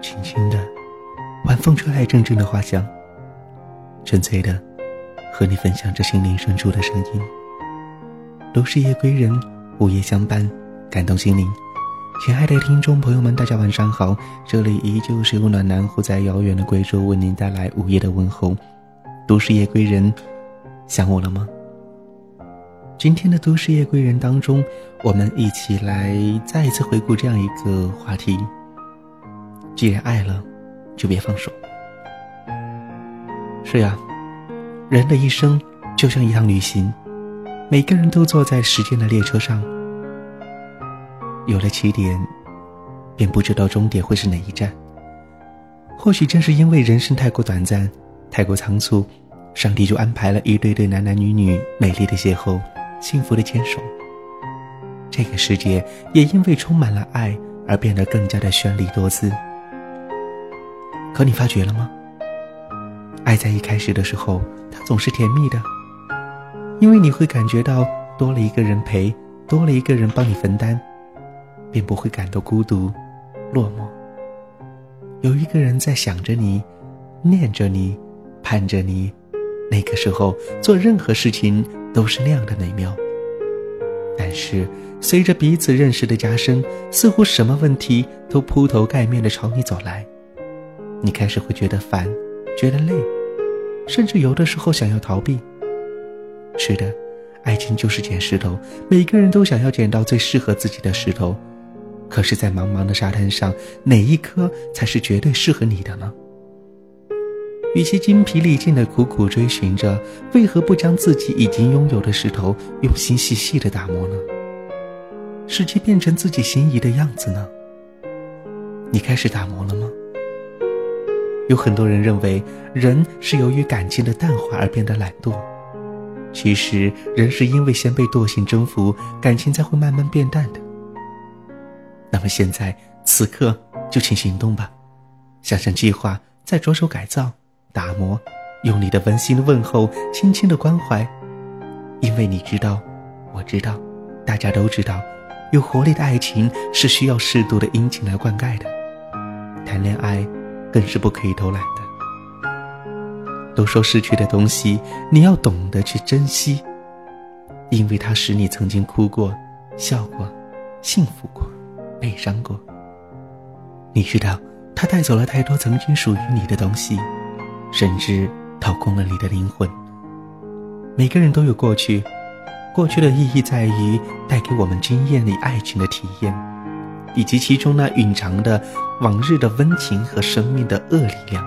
轻轻的，晚风吹来阵阵的花香，纯粹的和你分享着心灵深处的声音。都市夜归人，午夜相伴，感动心灵。亲爱的听众朋友们，大家晚上好，这里依旧是由暖男虎在遥远的贵州为您带来午夜的问候。都市夜归人，想我了吗？今天的都市夜归人当中，我们一起来再一次回顾这样一个话题：既然爱了，就别放手。是呀，人的一生就像一趟旅行，每个人都坐在时间的列车上，有了起点，便不知道终点会是哪一站。或许正是因为人生太过短暂，太过仓促，上帝就安排了一对对男男女女美丽的邂逅。幸福的牵手，这个世界也因为充满了爱而变得更加的绚丽多姿。可你发觉了吗？爱在一开始的时候，它总是甜蜜的，因为你会感觉到多了一个人陪，多了一个人帮你分担，便不会感到孤独、落寞。有一个人在想着你，念着你，盼着你，那个时候做任何事情。都是那样的美妙。但是，随着彼此认识的加深，似乎什么问题都铺头盖面的朝你走来，你开始会觉得烦，觉得累，甚至有的时候想要逃避。是的，爱情就是捡石头，每个人都想要捡到最适合自己的石头。可是，在茫茫的沙滩上，哪一颗才是绝对适合你的呢？与其精疲力尽的苦苦追寻着，为何不将自己已经拥有的石头用心细细的打磨呢？使其变成自己心仪的样子呢？你开始打磨了吗？有很多人认为，人是由于感情的淡化而变得懒惰，其实人是因为先被惰性征服，感情才会慢慢变淡的。那么现在此刻就请行动吧，想想计划，再着手改造。打磨，用你的温馨的问候，轻轻的关怀，因为你知道，我知道，大家都知道，有活力的爱情是需要适度的殷勤来灌溉的。谈恋爱，更是不可以偷懒的。都说失去的东西，你要懂得去珍惜，因为它使你曾经哭过、笑过、幸福过、悲伤过。你知道，它带走了太多曾经属于你的东西。甚至掏空了你的灵魂。每个人都有过去，过去的意义在于带给我们惊艳你爱情的体验，以及其中那蕴藏的往日的温情和生命的恶力量。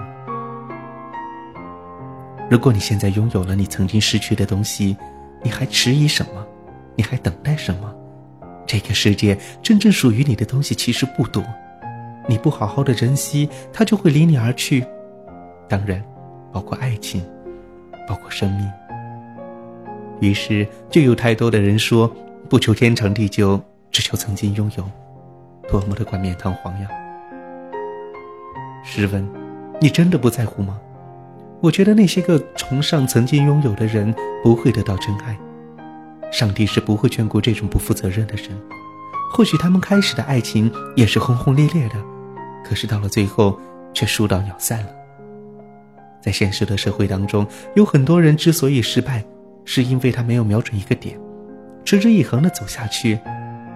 如果你现在拥有了你曾经失去的东西，你还迟疑什么？你还等待什么？这个世界真正属于你的东西其实不多，你不好好的珍惜，它就会离你而去。当然。包括爱情，包括生命。于是，就有太多的人说：“不求天长地久，只求曾经拥有。”多么的冠冕堂皇呀！试问，你真的不在乎吗？我觉得那些个崇尚曾经拥有的人，不会得到真爱。上帝是不会眷顾这种不负责任的人。或许他们开始的爱情也是轰轰烈烈的，可是到了最后，却树倒鸟散了。在现实的社会当中，有很多人之所以失败，是因为他没有瞄准一个点，持之以恒的走下去。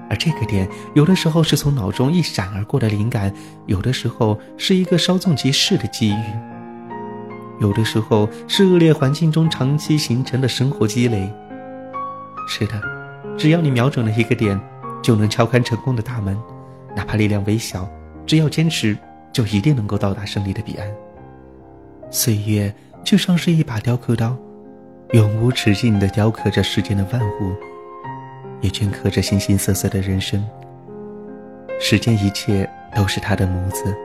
而这个点，有的时候是从脑中一闪而过的灵感，有的时候是一个稍纵即逝的机遇，有的时候是恶劣环境中长期形成的生活积累。是的，只要你瞄准了一个点，就能敲开成功的大门，哪怕力量微小，只要坚持，就一定能够到达胜利的彼岸。岁月就像是一把雕刻刀，永无止境地雕刻着世间的万物，也镌刻着形形色色的人生。世间一切都是他的模子，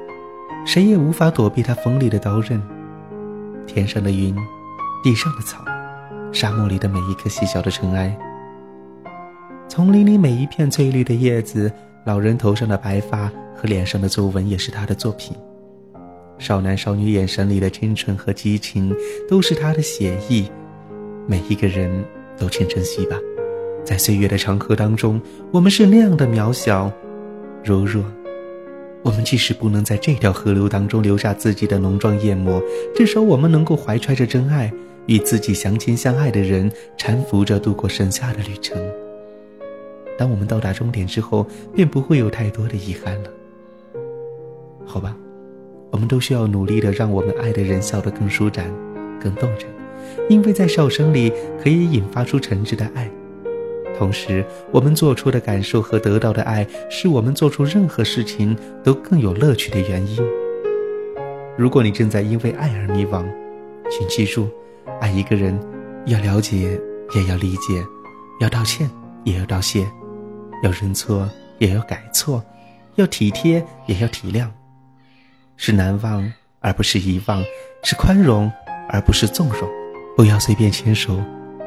谁也无法躲避他锋利的刀刃。天上的云，地上的草，沙漠里的每一颗细小的尘埃，丛林里每一片翠绿的叶子，老人头上的白发和脸上的皱纹，也是他的作品。少男少女眼神里的清纯和激情，都是他的写意。每一个人都请珍惜吧，在岁月的长河当中，我们是那样的渺小、柔弱，我们即使不能在这条河流当中留下自己的浓妆艳抹，至少我们能够怀揣着真爱，与自己相亲相爱的人搀扶着度过剩下的旅程。当我们到达终点之后，便不会有太多的遗憾了。好吧，我们都需要努力的让我们爱的人笑得更舒展、更动人，因为在笑声里可以引发出诚挚的爱。同时，我们做出的感受和得到的爱，是我们做出任何事情都更有乐趣的原因。如果你正在因为爱而迷惘，请记住，爱一个人，要了解，也要理解；要道歉，也要道谢；要认错，也要改错；要体贴，也要体谅。是难忘，而不是遗忘；是宽容，而不是纵容。不要随便牵手，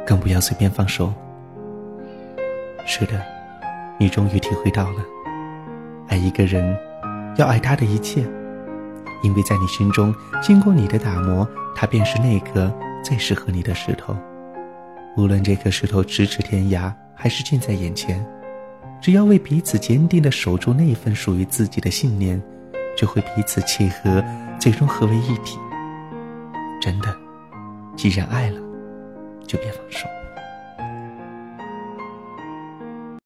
更不要随便放手。是的，你终于体会到了，爱一个人，要爱他的一切，因为在你心中，经过你的打磨，他便是那颗最适合你的石头。无论这颗石头咫尺天涯，还是近在眼前，只要为彼此坚定的守住那份属于自己的信念，就会彼此契合，最终合为一体。真的，既然爱了，就别放手。